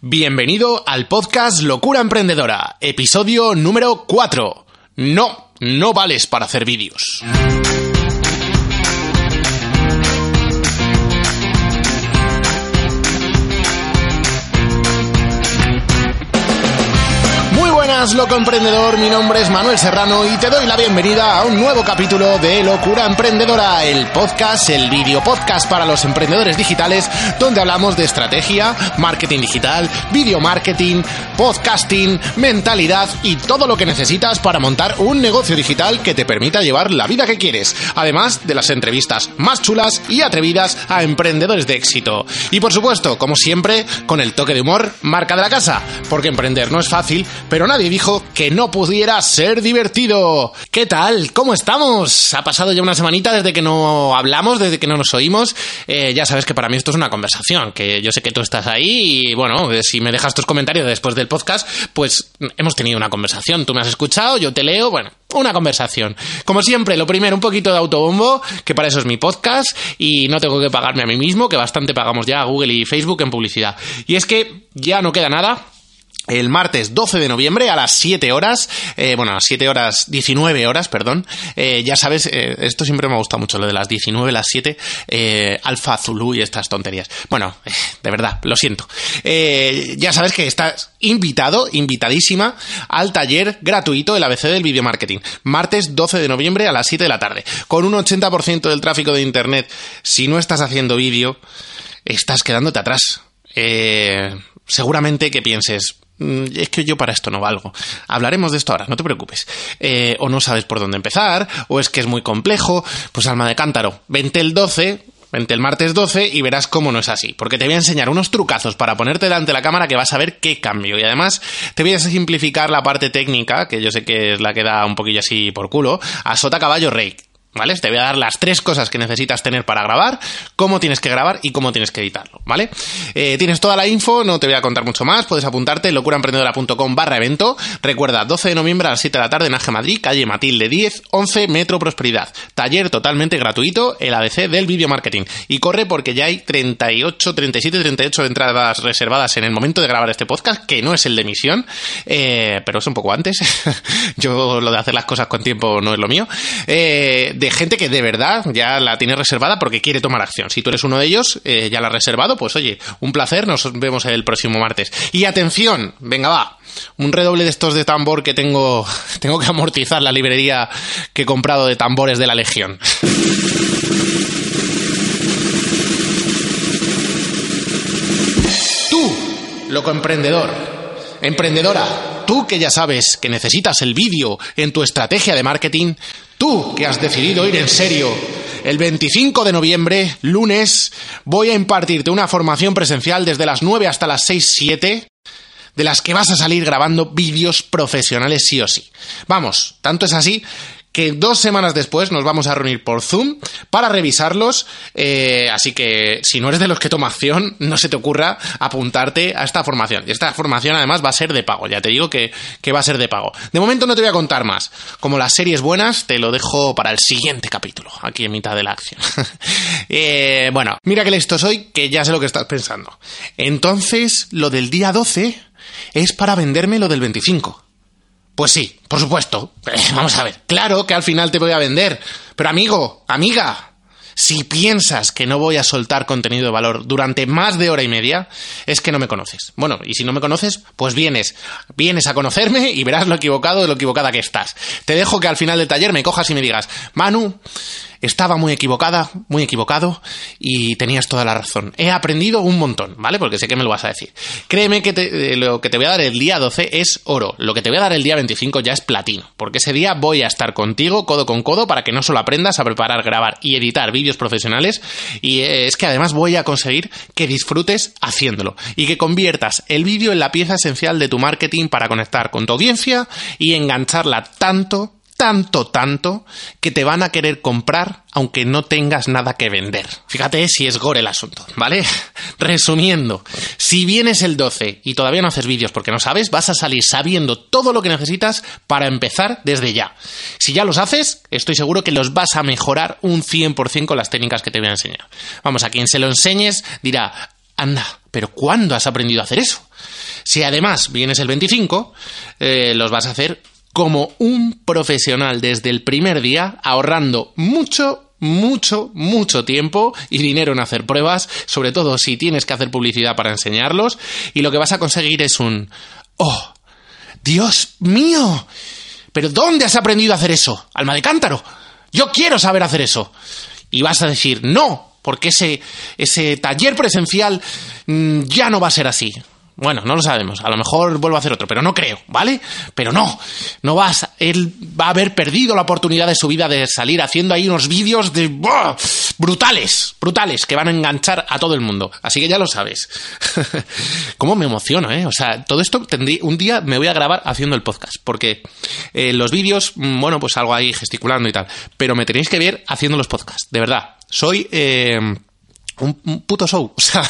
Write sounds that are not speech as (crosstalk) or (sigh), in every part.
Bienvenido al podcast Locura Emprendedora, episodio número 4. No, no vales para hacer vídeos. Buenas, loco emprendedor. Mi nombre es Manuel Serrano y te doy la bienvenida a un nuevo capítulo de Locura Emprendedora, el podcast, el video podcast para los emprendedores digitales, donde hablamos de estrategia, marketing digital, video marketing, podcasting, mentalidad y todo lo que necesitas para montar un negocio digital que te permita llevar la vida que quieres. Además de las entrevistas más chulas y atrevidas a emprendedores de éxito. Y por supuesto, como siempre, con el toque de humor, marca de la casa, porque emprender no es fácil, pero nadie dijo que no pudiera ser divertido. ¿Qué tal? ¿Cómo estamos? Ha pasado ya una semanita desde que no hablamos, desde que no nos oímos. Eh, ya sabes que para mí esto es una conversación, que yo sé que tú estás ahí y bueno, eh, si me dejas tus comentarios después del podcast, pues hemos tenido una conversación. Tú me has escuchado, yo te leo, bueno, una conversación. Como siempre, lo primero, un poquito de autobombo, que para eso es mi podcast y no tengo que pagarme a mí mismo, que bastante pagamos ya a Google y Facebook en publicidad. Y es que ya no queda nada el martes 12 de noviembre a las 7 horas, eh, bueno, a las 7 horas, 19 horas, perdón, eh, ya sabes, eh, esto siempre me ha gustado mucho, lo de las 19, las 7, Alfa Zulu y estas tonterías. Bueno, de verdad, lo siento. ya sabes que estás invitado, invitadísima al taller gratuito del ABC del video marketing, martes 12 de noviembre a las 7 de la tarde, con un 80% del tráfico de Internet. Si no estás haciendo vídeo, estás quedándote atrás. seguramente que pienses, es que yo para esto no valgo. Hablaremos de esto ahora, no te preocupes. Eh, o no sabes por dónde empezar, o es que es muy complejo, pues alma de cántaro, vente el 12, vente el martes 12 y verás cómo no es así. Porque te voy a enseñar unos trucazos para ponerte delante de la cámara que vas a ver qué cambio. Y además te voy a simplificar la parte técnica, que yo sé que es la que da un poquillo así por culo, a sota caballo rey. ¿Vale? Te voy a dar las tres cosas que necesitas tener para grabar, cómo tienes que grabar y cómo tienes que editarlo, ¿vale? Eh, tienes toda la info, no te voy a contar mucho más, puedes apuntarte en locuraemprendedora.com barra evento. Recuerda, 12 de noviembre a las 7 de la tarde en Aje Madrid, calle Matilde 10, 11, Metro Prosperidad. Taller totalmente gratuito, el ABC del video marketing. Y corre porque ya hay 38, 37, 38 entradas reservadas en el momento de grabar este podcast, que no es el de emisión, eh, pero es un poco antes. (laughs) Yo lo de hacer las cosas con tiempo no es lo mío. Eh, de gente que de verdad ya la tiene reservada porque quiere tomar acción. Si tú eres uno de ellos, eh, ya la has reservado, pues oye, un placer, nos vemos el próximo martes. Y atención, venga va, un redoble de estos de tambor que tengo, (laughs) tengo que amortizar la librería que he comprado de tambores de la Legión. Tú, loco emprendedor, emprendedora, tú que ya sabes que necesitas el vídeo en tu estrategia de marketing, Tú que has decidido ir en serio, el 25 de noviembre, lunes, voy a impartirte una formación presencial desde las 9 hasta las 6, 7, de las que vas a salir grabando vídeos profesionales sí o sí. Vamos, tanto es así que dos semanas después nos vamos a reunir por Zoom para revisarlos. Eh, así que si no eres de los que toma acción, no se te ocurra apuntarte a esta formación. Y esta formación además va a ser de pago. Ya te digo que, va a ser de pago. De momento no te voy a contar más. Como las series buenas, te lo dejo para el siguiente capítulo, aquí en mitad de la acción. (laughs) Eh, bueno, mira que listo soy, que ya sé lo que estás pensando. Entonces, lo del día 12 es para venderme lo del 25. Pues sí, por supuesto. (laughs) Vamos a ver. Claro que al final te voy a vender. Pero amigo, amiga, si piensas que no voy a soltar contenido de valor durante más de hora y media, es que no me conoces. Bueno, y si no me conoces, pues vienes, vienes a conocerme y verás lo equivocado de lo equivocada que estás. Te dejo que al final del taller me cojas y me digas, Manu, estaba muy equivocada, muy equivocado y tenías toda la razón. He aprendido un montón, ¿vale? Porque sé que me lo vas a decir. Créeme que eh, lo que te voy a dar el día 12 es oro. Lo que te voy a dar el día 25 ya es platino. Porque ese día voy a estar contigo codo con codo para que no solo aprendas a preparar, grabar y editar vídeos profesionales. Y eh, es que además voy a conseguir que disfrutes haciéndolo. Y que conviertas el vídeo en la pieza esencial de tu marketing para conectar con tu audiencia y engancharla tanto tanto, tanto, que te van a querer comprar aunque no tengas nada que vender. Fíjate si es gore el asunto, ¿vale? (laughs) Resumiendo, si vienes el 12 y todavía no haces vídeos porque no sabes, vas a salir sabiendo todo lo que necesitas para empezar desde ya. Si ya los haces, estoy seguro que los vas a mejorar un 100% con las técnicas que te voy a enseñar. Vamos, a quien se lo enseñes dirá, anda, Pero ¿cuándo has aprendido a hacer eso? Si además vienes el 25, eh, los vas a hacer como un profesional desde el primer día, ahorrando mucho, mucho, mucho tiempo y dinero en hacer pruebas, sobre todo si tienes que hacer publicidad para enseñarlos, y lo que vas a conseguir es un... ¡Oh! ¡Dios mío! ¿Pero dónde has aprendido a hacer eso? Alma de cántaro. Yo quiero saber hacer eso. Y vas a decir, no, porque ese, ese taller presencial mm, ya no va a ser así. Bueno, no lo sabemos. A lo mejor vuelvo a hacer otro, pero no creo, ¿vale? Pero no, no vas. Él va a haber perdido la oportunidad de su vida de salir haciendo ahí unos vídeos de brutales, brutales, que van a enganchar a todo el mundo. Así que ya lo sabes. (laughs) ¿Cómo me emociono, eh? O sea, todo esto tendrí, un día me voy a grabar haciendo el podcast, porque eh, los vídeos, mm, bueno, pues algo ahí gesticulando y tal, pero me tenéis que ver haciendo los podcasts, de verdad. Soy eh, un, puto show. (laughs) O sea,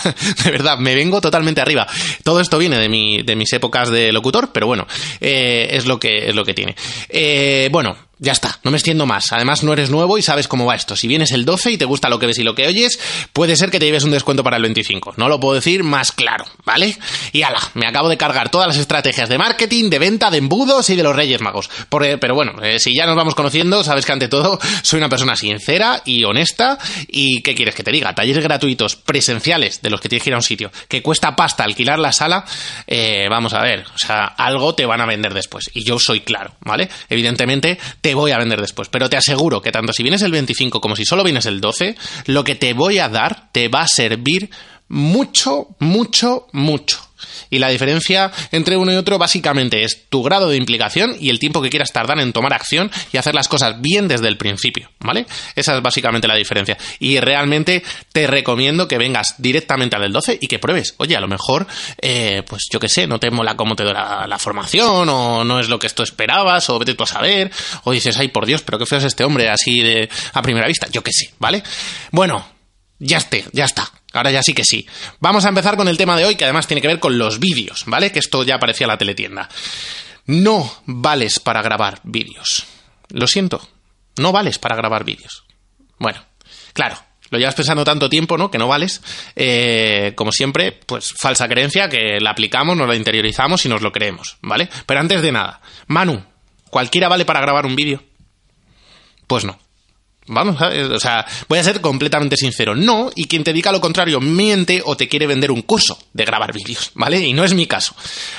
de verdad, me vengo totalmente arriba. Todo esto viene de, mi, de mis épocas de locutor, pero bueno, eh, es, lo que, es lo que tiene. Eh, bueno, ya está, no me extiendo más. Además, no eres nuevo y sabes cómo va esto. Si vienes el 12 y te gusta lo que ves y lo que oyes, puede ser que te lleves un descuento para el 25. No lo puedo decir más claro, ¿vale? Y ala, me acabo de cargar todas las estrategias de marketing, de venta, de embudos y de los Reyes Magos. pero bueno, eh, si ya nos vamos conociendo, sabes que ante todo soy una persona sincera y honesta. ¿Y qué quieres que te diga? Talleres gratuitos, presenciales, de los que tienes que ir a un sitio, que cuesta pasta alquilar la sala, eh, vamos a ver, o sea, algo te van a vender después. Y yo soy claro, ¿vale? Evidentemente, te voy a vender después. Pero te aseguro que tanto si vienes el 25 como si solo vienes el 12, lo que te voy a dar te va a servir mucho, mucho, mucho. Y la diferencia entre uno y otro básicamente es tu grado de implicación y el tiempo que quieras tardar en tomar acción y hacer las cosas bien desde el principio, ¿vale? Esa es básicamente la diferencia. Y realmente te recomiendo que vengas directamente al del 12 y que pruebes. Oye, a lo mejor, eh, pues yo qué sé, no te mola cómo te da la, formación o no es lo que tú esperabas o vete tú a saber o dices, ay por Dios, pero qué feo es este hombre así de a primera vista. Yo qué sé, ¿vale? Bueno, ya esté, ya está. Ahora ya sí que sí. Vamos a empezar con el tema de hoy, que además tiene que ver con los vídeos, ¿vale? Que esto ya aparecía en la teletienda. No vales para grabar vídeos. Lo siento, no vales para grabar vídeos. Bueno, claro, lo llevas pensando tanto tiempo, ¿no? Que no vales. Eh, como siempre, pues falsa creencia que la aplicamos, nos la interiorizamos y nos lo creemos, ¿vale? Pero antes de nada, Manu, ¿cualquiera vale para grabar un vídeo? Pues no. Vamos, o sea, voy a ser completamente sincero. No, y quien te diga lo contrario miente o te quiere vender un curso de grabar vídeos, ¿vale? Y no es mi caso.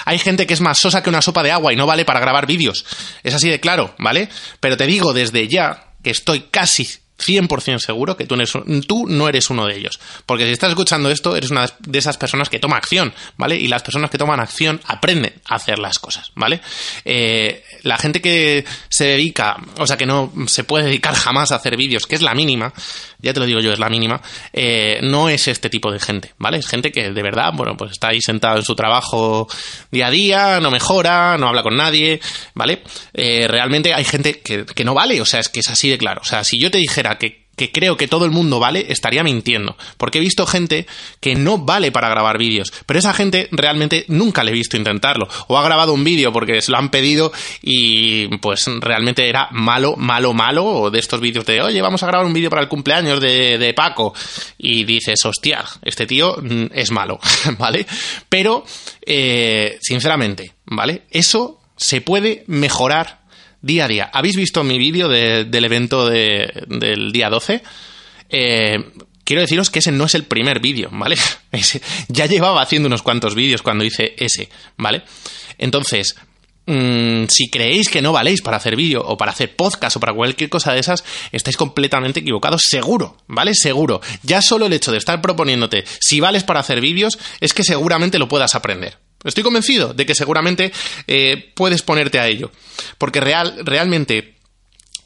Hay gente que es más sosa que una sopa de agua y no vale para grabar vídeos. Es así de claro, ¿vale? Pero te digo desde ya que estoy casi 100% seguro que tú, no eres uno de ellos. Porque si estás escuchando esto, eres una de esas personas que toma acción, ¿vale? Y las personas que toman acción aprenden a hacer las cosas, ¿vale? Eh, la gente que se dedica, o sea, que no se puede dedicar jamás a hacer vídeos, que es la mínima, ya te lo digo yo, es la mínima, eh, no es este tipo de gente, ¿vale? Es gente que de verdad, bueno, pues está ahí sentado en su trabajo día a día, no mejora, no habla con nadie, ¿vale? Eh, realmente hay gente que, que no vale, o sea, es que es así de claro. O sea, si yo te dijera que creo que todo el mundo vale, estaría mintiendo. Porque he visto gente que no vale para grabar vídeos. Pero esa gente realmente nunca le he visto intentarlo. O ha grabado un vídeo porque se lo han pedido y pues realmente era malo, malo, malo. O de estos vídeos de, oye, vamos a grabar un vídeo para el cumpleaños de, Paco. Y dices, hostia, este tío mm, es malo, (laughs) ¿vale? Pero, eh, sinceramente, ¿vale? Eso se puede mejorar día a día. ¿Habéis visto mi vídeo del evento del día 12? Eh, quiero deciros que ese no es el primer vídeo, ¿vale? (laughs) ya llevaba haciendo unos cuantos vídeos cuando hice ese, ¿vale? Entonces, mm, si creéis que no valéis para hacer vídeo o para hacer podcast o para cualquier cosa de esas, estáis completamente equivocados, seguro, ¿vale? Seguro. Ya solo el hecho de estar proponiéndote si vales para hacer vídeos es que seguramente lo puedas aprender. Estoy convencido de que seguramente eh, puedes ponerte a ello. Porque real, realmente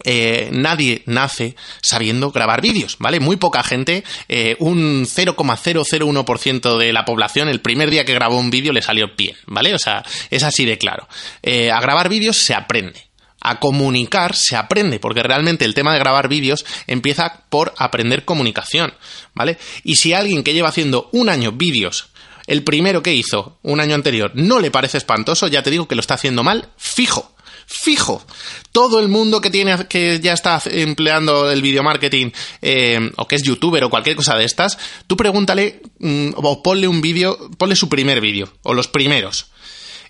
eh, nadie nace sabiendo grabar vídeos, ¿vale? Muy poca gente, eh, un 0,001% de la población, el primer día que grabó un vídeo le salió bien, ¿vale? O sea, es así de claro. a grabar vídeos se aprende. A comunicar se aprende, porque realmente el tema de grabar vídeos empieza por aprender comunicación, ¿vale? Y si alguien que lleva haciendo un año vídeos el primero que hizo un año anterior no le parece espantoso, ya te digo que lo está haciendo mal, fijo. fijo. Todo el mundo que tiene que ya está empleando el video marketing eh, o que es youtuber o cualquier cosa de estas, tú pregúntale mm, o ponle un vídeo, ponle su primer vídeo o los primeros.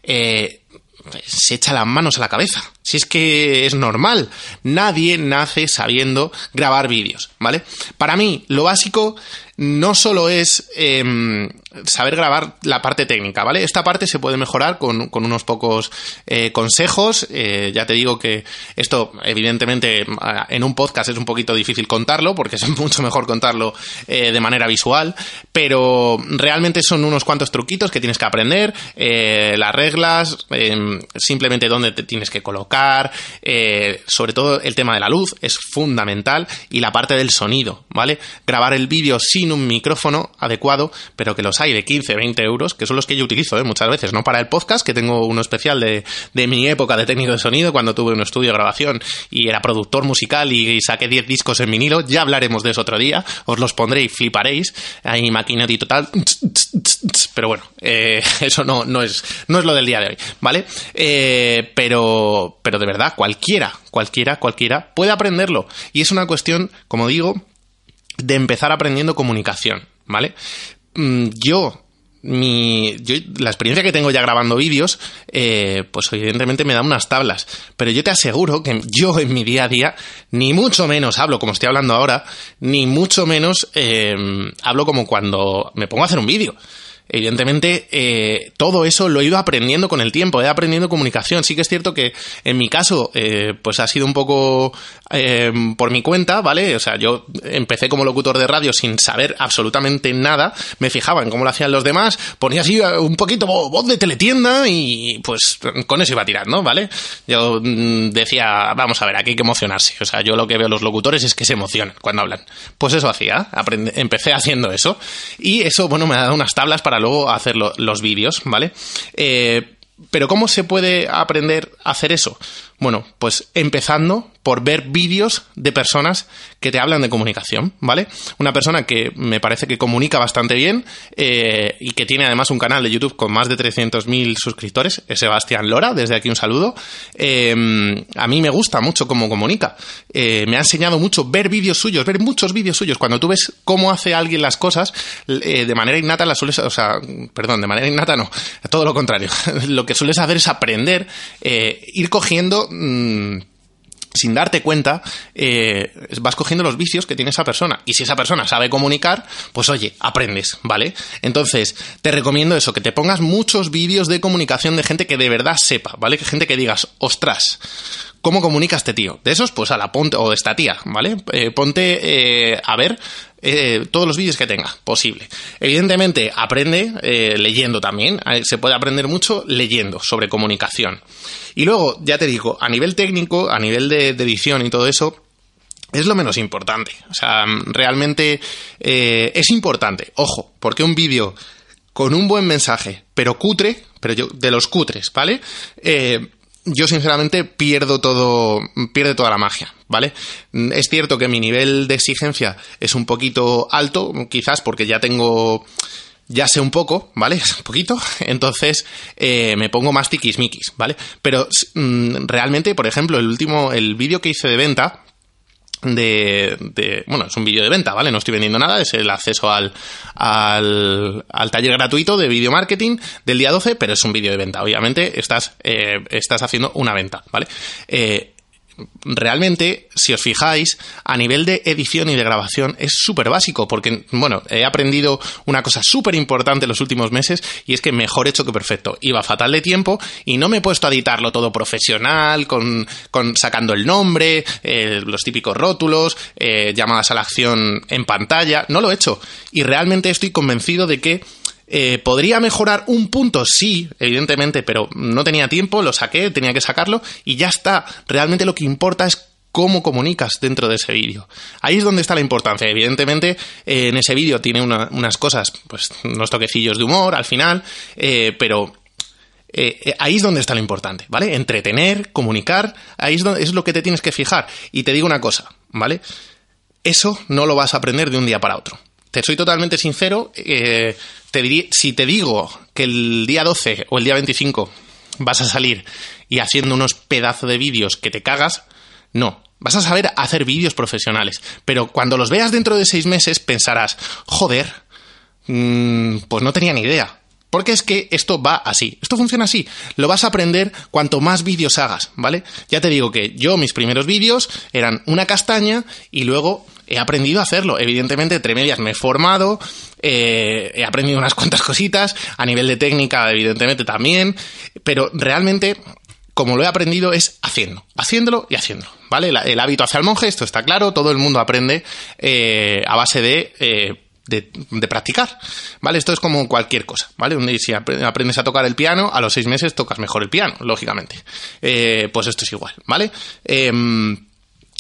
Eh, se echa las manos a la cabeza. Si es que es normal. Nadie nace sabiendo grabar vídeos, ¿vale? Para mí, lo básico no solo es em, saber grabar la parte técnica, ¿vale? Esta parte se puede mejorar con, unos pocos eh, consejos. Eh, ya te digo que esto, evidentemente, en un podcast es un poquito difícil contarlo, porque es (laughs) mucho mejor contarlo eh, de manera visual, pero realmente son unos cuantos truquitos que tienes que aprender, las reglas, em, simplemente dónde te tienes que colocar, sobre todo el tema de la luz es fundamental y la parte del sonido, ¿vale? Grabar el vídeo sin un micrófono adecuado, pero que los hay de 15, 20 euros, que son los que yo utilizo ¿eh? muchas veces, no para el podcast, que tengo uno especial de, mi época de técnico de sonido, cuando tuve un estudio de grabación y era productor musical y, saqué 10 discos en vinilo, ya hablaremos de eso otro día, os los pondré y fliparéis, ahí maquinati total, pero bueno, eh, (laughs) eso no, no, es, no es lo del día de hoy, ¿vale? Eh, pero, pero de verdad, cualquiera, cualquiera, cualquiera puede aprenderlo. Y es una cuestión, como digo, de empezar aprendiendo comunicación, ¿vale? Mm, yo mi, yo, la experiencia que tengo ya grabando vídeos, eh, pues evidentemente me da unas tablas. Pero yo te aseguro que yo en mi día a día, ni mucho menos hablo como estoy hablando ahora, ni mucho menos eh, hablo como cuando me pongo a hacer un vídeo. Evidentemente, eh, todo eso lo he ido aprendiendo con el tiempo, he aprendiendo comunicación. Sí que es cierto que en mi caso, eh, pues ha sido un poco eh, por mi cuenta, ¿vale? O sea, yo empecé como locutor de radio sin saber absolutamente nada, me fijaba en cómo lo hacían los demás, ponía así un poquito voz de teletienda y pues con eso iba ¿no? ¿Vale? Yo mm, decía, vamos a ver, aquí hay que emocionarse. O sea, yo lo que veo los locutores es que se emocionan cuando hablan. Pues eso hacía, empecé haciendo eso y eso, bueno, me ha dado unas tablas para para luego hacer los vídeos, ¿vale? Eh, pero ¿cómo se puede aprender a hacer eso? Bueno, pues empezando por ver vídeos de personas que te hablan de comunicación, ¿vale? Una persona que me parece que comunica bastante bien eh, y que tiene además un canal de YouTube con más de 300.000 suscriptores, es Sebastián Lora, desde aquí un saludo. Eh, a mí me gusta mucho cómo comunica. Eh, me ha enseñado mucho ver vídeos suyos, ver muchos vídeos suyos. Cuando tú ves cómo hace alguien las cosas, de manera innata las sueles, o sea, perdón, de manera innata no, todo lo contrario. (laughs) lo que sueles hacer es aprender, ir cogiendo Mm, sin darte cuenta, eh, vas cogiendo los vicios que tiene esa persona. Y si esa persona sabe comunicar, pues oye, aprendes, ¿vale? Entonces, te recomiendo eso, que te pongas muchos vídeos de comunicación de gente que de verdad sepa, ¿vale? Que gente que digas, ostras, ¿cómo comunica este tío? De esos, pues a la ponte, o de esta tía, ¿vale? Eh, ponte eh, a ver eh, todos los vídeos que tenga, posible. Evidentemente, aprende eh, leyendo también. Eh, se puede aprender mucho leyendo sobre comunicación. Y luego, ya te digo, a nivel técnico, a nivel de, edición y todo eso, es lo menos importante. O sea, realmente es importante. Ojo, porque un vídeo con un buen mensaje, pero cutre, pero yo, de los cutres, ¿vale? Yo sinceramente pierdo todo, pierde toda la magia, ¿vale? Es cierto que mi nivel de exigencia es un poquito alto, quizás porque ya tengo, ya sé un poco, ¿vale? (laughs) Un poquito, entonces eh, me pongo más tiquismiquis, ¿vale? Pero mm, realmente, por ejemplo, el último, el vídeo que hice de venta, de, bueno, es un vídeo de venta, ¿vale? No estoy vendiendo nada, es el acceso al, al, al taller gratuito de video marketing del día 12, pero es un vídeo de venta. Obviamente estás, eh, estás haciendo una venta, ¿vale? Eh, realmente, si os fijáis, a nivel de edición y de grabación es súper básico, porque, bueno, he aprendido una cosa súper importante los últimos meses y es que mejor hecho que perfecto. Iba fatal de tiempo y no me he puesto a editarlo todo profesional, con, con sacando el nombre, eh, los típicos rótulos, eh, llamadas a la acción en pantalla. No lo he hecho. Y realmente estoy convencido de que eh, ¿Podría mejorar un punto? Sí, evidentemente, pero no tenía tiempo, lo saqué, tenía que sacarlo y ya está. Realmente lo que importa es cómo comunicas dentro de ese vídeo. Ahí es donde está la importancia. Evidentemente, eh, en ese vídeo tiene unas cosas, pues unos toquecillos de humor al final, eh, pero ahí es donde está lo importante, ¿vale? Entretener, comunicar, ahí es, donde, es lo que te tienes que fijar. Y te digo una cosa, ¿vale? Eso no lo vas a aprender de un día para otro te soy totalmente sincero, eh, te si te digo que el día 12 o el día 25 vas a salir y haciendo unos pedazos de vídeos que te cagas. No, vas a saber hacer vídeos profesionales. Pero cuando los veas dentro de seis meses pensarás, joder, mm, pues no tenía ni idea. Porque es que esto va así, esto funciona así. Lo vas a aprender cuanto más vídeos hagas, ¿vale? Ya te digo que yo mis primeros vídeos eran una castaña y luego he aprendido a hacerlo. Evidentemente, entre medias me he formado, eh, he aprendido unas cuantas cositas, a nivel de técnica, evidentemente también, pero realmente como lo he aprendido es haciendo, haciéndolo y haciéndolo, ¿vale? El, hábito hacia el monje, esto está claro, todo el mundo aprende eh, a base de eh, de, practicar, ¿vale? Esto es como cualquier cosa, ¿vale? Si aprendes a tocar el piano, a los seis meses tocas mejor el piano, lógicamente. Eh, pues esto es igual, ¿vale? Em,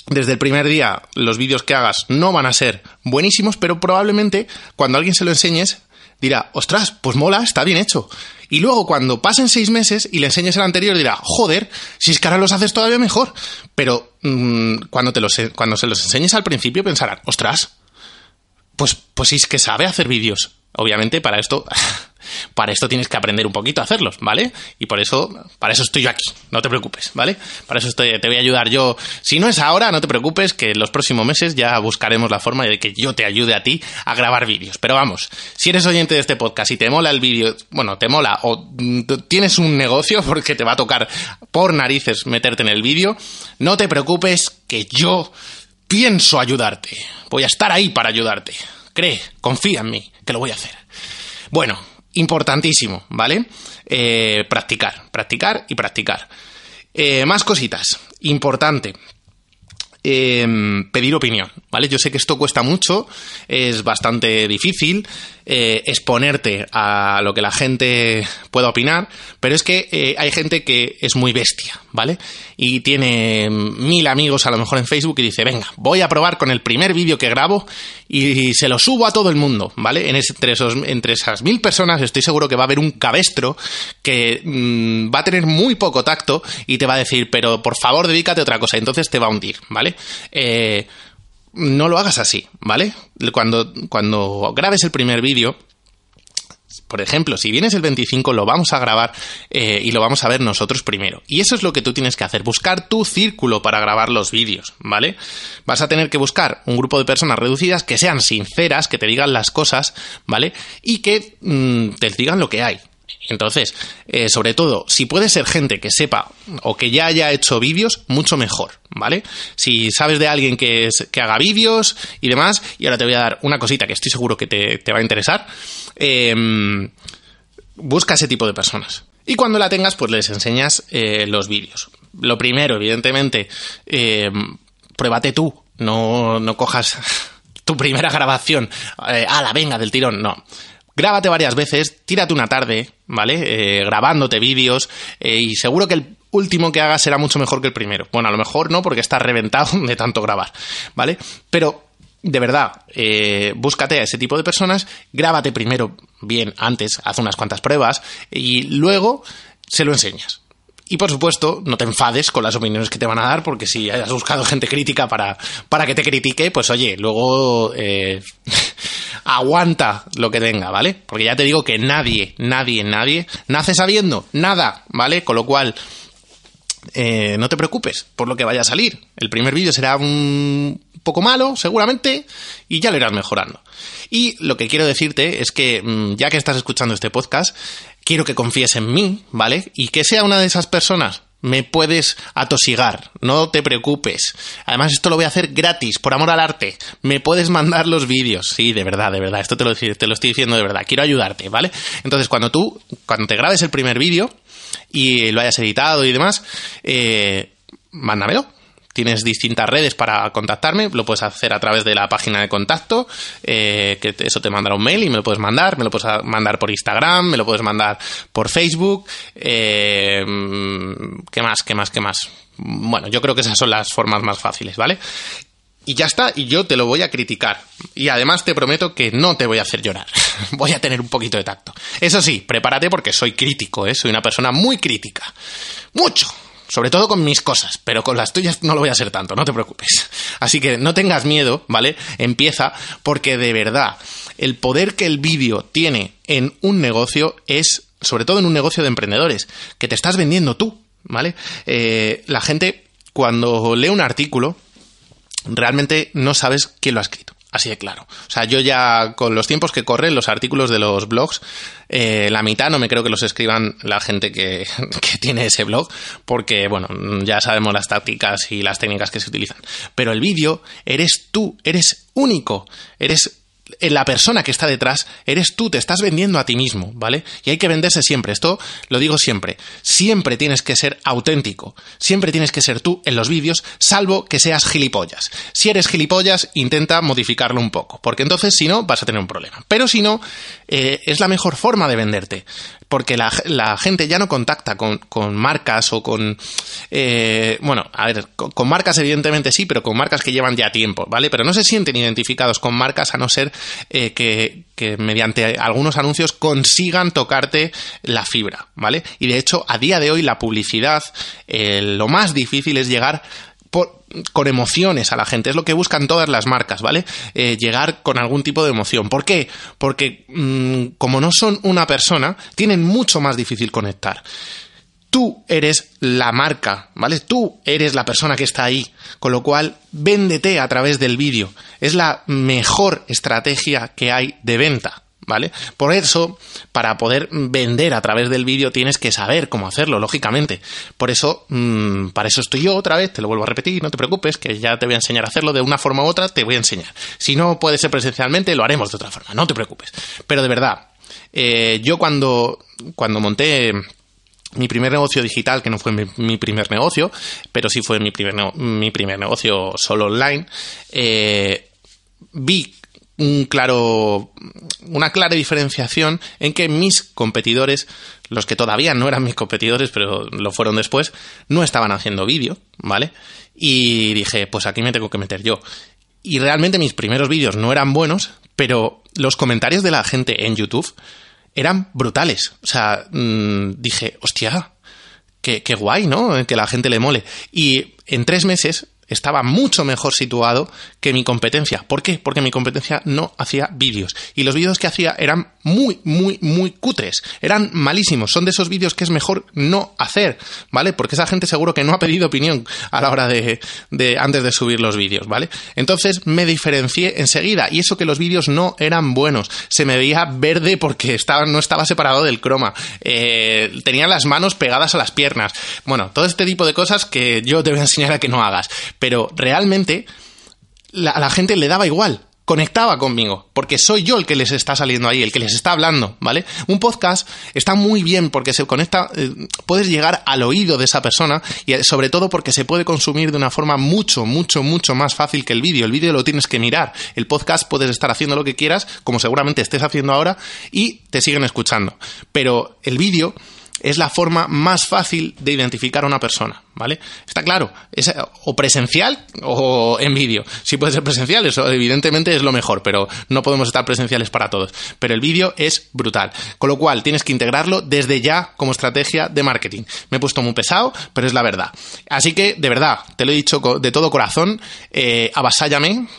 desde el primer día los vídeos que hagas no van a ser buenísimos, pero probablemente cuando alguien se lo enseñes dirá, ostras, pues mola, está bien hecho. Y luego cuando pasen seis meses y le enseñes el anterior dirá, joder, si es que ahora los haces todavía mejor. Pero mm, cuando, te los, cuando se los enseñes al principio pensarán, ostras, pues, pues sí es que sabe hacer vídeos. Obviamente para esto, (laughs) para esto tienes que aprender un poquito a hacerlos, ¿vale? Y por eso, para eso estoy yo aquí, no te preocupes, ¿vale? Para eso te voy a ayudar yo. Si no es ahora, no te preocupes, que en los próximos meses ya buscaremos la forma de que yo te ayude a ti a grabar vídeos. Pero vamos, si eres oyente de este podcast y te mola el vídeo, bueno, te mola o mm, tienes un negocio (laughs) porque te va a tocar por narices meterte en el vídeo, no te preocupes que yo pienso ayudarte. Voy a estar ahí para ayudarte. Cree, confía en mí, que lo voy a hacer. Bueno, importantísimo, ¿vale? Eh, practicar, practicar y practicar. Eh, más cositas. Importante. Em, pedir opinión, ¿vale? Yo sé que esto cuesta mucho, es bastante difícil eh, exponerte a lo que la gente pueda opinar, pero es que eh, hay gente que es muy bestia, ¿vale? Y tiene mil amigos a lo mejor en Facebook y dice, venga, voy a probar con el primer vídeo que grabo y se lo subo a todo el mundo, ¿vale? En entre, esas mil personas estoy seguro que va a haber un cabestro que mm, va a tener muy poco tacto y te va a decir, pero por favor dedícate a otra cosa, entonces te va a hundir, ¿vale? Eh, no lo hagas así, ¿vale? Cuando, cuando grabes el primer vídeo, por ejemplo, si vienes el 25 lo vamos a grabar eh, y lo vamos a ver nosotros primero. Y eso es lo que tú tienes que hacer, buscar tu círculo para grabar los vídeos, ¿vale? Vas a tener que buscar un grupo de personas reducidas que sean sinceras, que te digan las cosas, ¿vale? Y que mm, te digan lo que hay, entonces, eh, sobre todo, si puede ser gente que sepa o que ya haya hecho vídeos, mucho mejor, ¿vale? Si sabes de alguien que, que haga vídeos y demás, y ahora te voy a dar una cosita que estoy seguro que te, va a interesar, em, busca ese tipo de personas. Y cuando la tengas, pues les enseñas eh, los vídeos. Lo primero, evidentemente, em, pruébate tú, no, no cojas (laughs) tu primera grabación eh, a la venga del tirón, no Grábate varias veces, tírate una tarde, ¿vale? Eh, grabándote vídeos eh, y seguro que el último que hagas será mucho mejor que el primero. Bueno, a lo mejor no, porque estás reventado (laughs) de tanto grabar, ¿vale? Pero de verdad, eh, búscate a ese tipo de personas, grábate primero bien antes, haz unas cuantas pruebas y luego se lo enseñas. Y por supuesto, no te enfades con las opiniones que te van a dar, porque si hayas buscado gente crítica para, para que te critique, pues oye, luego eh, (laughs) aguanta lo que tenga, ¿vale? Porque ya te digo que nadie, nadie, nadie nace sabiendo nada, ¿vale? Con lo cual, eh, no te preocupes por lo que vaya a salir. El primer vídeo será un poco malo, seguramente, y ya lo irás mejorando. Y lo que quiero decirte es que, mm, ya que estás escuchando este podcast, quiero que confíes en mí, ¿vale? Y que sea una de esas personas me puedes atosigar, no te preocupes. Además, esto lo voy a hacer gratis, por amor al arte. Me puedes mandar los vídeos. Sí, de verdad, de verdad. Esto te lo, te lo estoy diciendo de verdad. Quiero ayudarte, ¿vale? Entonces, cuando tú, cuando te grabes el primer vídeo y lo hayas editado y demás, eh, mándamelo Tienes distintas redes para contactarme, lo puedes hacer a través de la página de contacto, eh, que eso te mandará un mail y me lo puedes mandar, me lo puedes mandar por Instagram, me lo puedes mandar por Facebook, eh, ¿qué más, qué más, qué más? Bueno, yo creo que esas son las formas más fáciles, ¿vale? Y ya está, y yo te lo voy a criticar. Y además te prometo que no te voy a hacer llorar. (laughs) voy a tener un poquito de tacto. Eso sí, prepárate porque soy crítico, ¿eh? Soy una persona muy crítica. Mucho sobre todo con mis cosas, pero con las tuyas no lo voy a hacer tanto, no te preocupes. Así que no tengas miedo, ¿vale? Empieza, porque de verdad, el poder que el vídeo tiene en un negocio es sobre todo en un negocio de emprendedores, que te estás vendiendo tú, ¿vale? Eh, la gente, cuando lee un artículo, realmente no sabes quién lo ha escrito. Así de claro. O sea, yo ya con los tiempos que corren, los artículos de los blogs, eh, la mitad no me creo que los escriban la gente que, (laughs) que, tiene ese blog, porque, bueno, ya sabemos las tácticas y las técnicas que se utilizan. Pero el vídeo, eres tú, eres único, eres la persona que está detrás eres tú, te estás vendiendo a ti mismo, ¿vale? Y hay que venderse siempre, esto lo digo siempre, siempre tienes que ser auténtico, siempre tienes que ser tú en los vídeos, salvo que seas gilipollas. Si eres gilipollas, intenta modificarlo un poco, porque entonces si no vas a tener un problema. Pero si no, eh, es la mejor forma de venderte porque la, gente ya no contacta con, marcas o con... Eh, bueno, a ver, con, marcas evidentemente sí, pero con marcas que llevan ya tiempo, ¿vale? Pero no se sienten identificados con marcas a no ser eh, que, mediante algunos anuncios consigan tocarte la fibra, ¿vale? Y de hecho, a día de hoy la publicidad, eh, lo más difícil es llegar con emociones a la gente. Es lo que buscan todas las marcas, ¿vale? Eh, llegar con algún tipo de emoción. ¿Por qué? Porque mm, como no son una persona, tienen mucho más difícil conectar. Tú eres la marca, ¿vale? Tú eres la persona que está ahí. Con lo cual, véndete a través del vídeo. Es la mejor estrategia que hay de venta. ¿Vale? Por eso, para poder vender a través del vídeo tienes que saber cómo hacerlo, lógicamente. Por eso, mmm, para eso estoy yo otra vez, te lo vuelvo a repetir, no te preocupes, que ya te voy a enseñar a hacerlo de una forma u otra, te voy a enseñar. Si no puede ser presencialmente, lo haremos de otra forma, no te preocupes. Pero de verdad, eh, yo cuando, cuando monté mi primer negocio digital, que no fue mi, primer negocio, pero sí fue mi primer, mi primer negocio solo online, eh, vi un claro, una clara diferenciación en que mis competidores, los que todavía no eran mis competidores, pero lo fueron después, no estaban haciendo vídeo, ¿vale? Y dije, pues aquí me tengo que meter yo. Y realmente mis primeros vídeos no eran buenos, pero los comentarios de la gente en YouTube eran brutales. O sea, mm, dije, hostia, qué, qué guay, ¿no? Que la gente le mole. Y en tres meses estaba mucho mejor situado que mi competencia. ¿Por qué? Porque mi competencia no hacía vídeos. Y los vídeos que hacía eran muy, muy, muy cutres. Eran malísimos. Son de esos vídeos que es mejor no hacer, ¿vale? Porque esa gente seguro que no ha pedido opinión a la hora de, de antes de subir los vídeos, ¿vale? Entonces me diferencié enseguida. Y eso que los vídeos no eran buenos. Se me veía verde porque estaba, no estaba separado del croma. Eh, tenía las manos pegadas a las piernas. Bueno, todo este tipo de cosas que yo te voy a enseñar a que no hagas pero realmente a la gente le daba igual conectaba conmigo, porque soy yo el que les está saliendo ahí, el que les está hablando, ¿vale? Un podcast está muy bien porque se conecta, eh, puedes llegar al oído de esa persona y eh, sobre todo porque se puede consumir de una forma mucho, mucho, mucho más fácil que el vídeo. El vídeo lo tienes que mirar, el podcast puedes estar haciendo lo que quieras, como seguramente estés haciendo ahora, y te siguen escuchando. Pero el vídeo es la forma más fácil de identificar a una persona, ¿vale? Está claro, es o presencial o en vídeo. Si puede ser presencial, eso evidentemente es lo mejor, pero no podemos estar presenciales para todos. Pero el vídeo es brutal. Con lo cual, tienes que integrarlo desde ya como estrategia de marketing. Me he puesto muy pesado, pero es la verdad. Así que, de verdad, te lo he dicho de todo corazón, eh,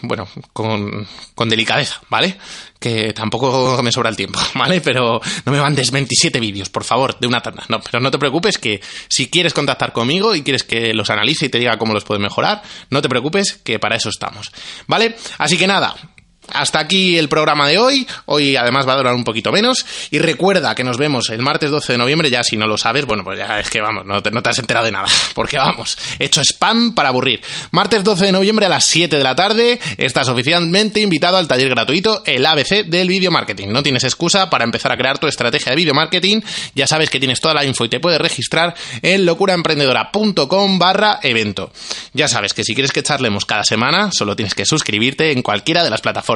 bueno, con delicadeza, ¿vale? Que tampoco me sobra el tiempo, (laughs) ¿vale? Pero no me mandes 27 vídeos, por favor, de una tanda. No, pero no te preocupes que si quieres contactar conmigo y quieres que los analice y te diga cómo los puedes mejorar, no te preocupes que para eso estamos, ¿vale? Así que nada, hasta aquí el programa de hoy. Hoy además va a durar un poquito menos. Y recuerda que nos vemos el martes 12 de noviembre. Ya si no lo sabes, bueno, pues ya es que vamos, no te, no te has enterado de nada. (laughs) Porque vamos, hecho spam para aburrir. Martes 12 de noviembre a las 7 de la tarde estás oficialmente invitado al taller gratuito El ABC del video marketing. No tienes excusa para empezar a crear tu estrategia de video marketing. Ya sabes que tienes toda la info y te puedes registrar en locuraemprendedora.com barra evento. Ya sabes que si quieres que charlemos cada semana, solo tienes que suscribirte en cualquiera de las plataformas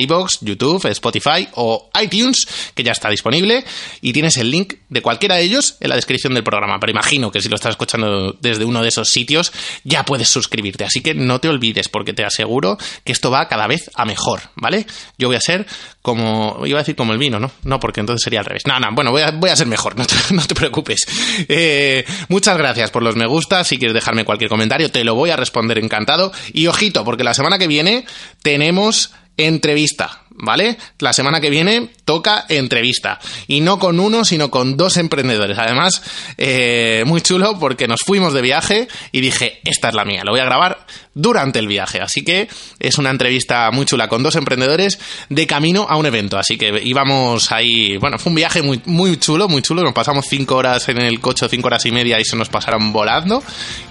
iBox, YouTube, Spotify o iTunes, que ya está disponible, y tienes el link de cualquiera de ellos en la descripción del programa. Pero imagino que si lo estás escuchando desde uno de esos sitios, ya puedes suscribirte. Así que no te olvides, porque te aseguro que esto va cada vez a mejor, ¿vale? Yo voy a ser como, iba a decir como el vino, ¿no? No, porque entonces sería al revés. No, no, bueno, voy a, voy a ser mejor, (laughs) no te, preocupes. Eh, muchas gracias por los me gusta. Si quieres dejarme cualquier comentario, te lo voy a responder encantado. Y ojito, porque la semana que viene tenemos entrevista. ¿vale? La semana que viene toca entrevista. Y no con uno, sino con dos emprendedores. Además, eh, muy chulo porque nos fuimos de viaje y dije, esta es la mía, lo voy a grabar durante el viaje. Así que es una entrevista muy chula con dos emprendedores de camino a un evento. Así que íbamos ahí, bueno, fue un viaje muy, muy chulo, muy chulo. Nos pasamos cinco horas en el coche, cinco horas y media y se nos pasaron volando.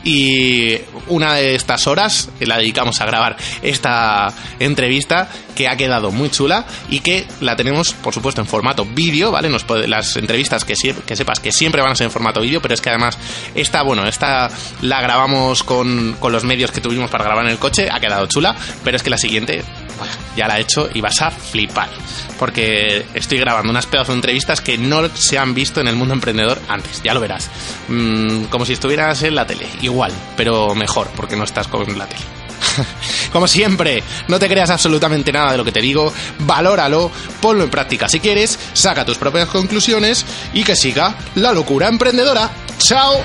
Y una de estas horas la dedicamos a grabar esta entrevista que ha quedado muy chula y que la tenemos, por supuesto, en formato vídeo, ¿vale? Nos las entrevistas que, que sepas que siempre van a ser en formato vídeo, pero es que además esta, bueno, esta la grabamos con, con los medios que tuvimos para grabar en el coche, ha quedado chula, pero es que la siguiente ya la he hecho y vas a flipar. Porque estoy grabando unas pedazos de entrevistas que no se han visto en el mundo emprendedor antes, ya lo verás. Mm, como si estuvieras en la tele, igual, pero mejor, porque no estás con la tele. (laughs) Como siempre, no te creas absolutamente nada de lo que te digo, valóralo, ponlo en práctica si quieres, saca tus propias conclusiones y que siga la locura emprendedora. ¡Chao!